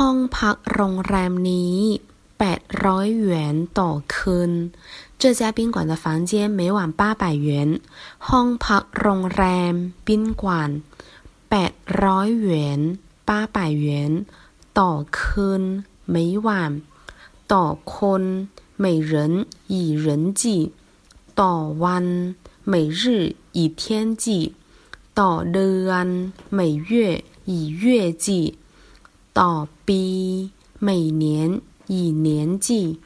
ห้องพักโรงแรมนี้800元ต่อคืน这家宾馆的房间每晚八百元ห้องพักโรงแรม宾馆800元八百元ต่อคืน每晚ต่อคน每人以人计ต่อวัน每日以天计ต่อเดือน每月以月计 倒逼每年以年纪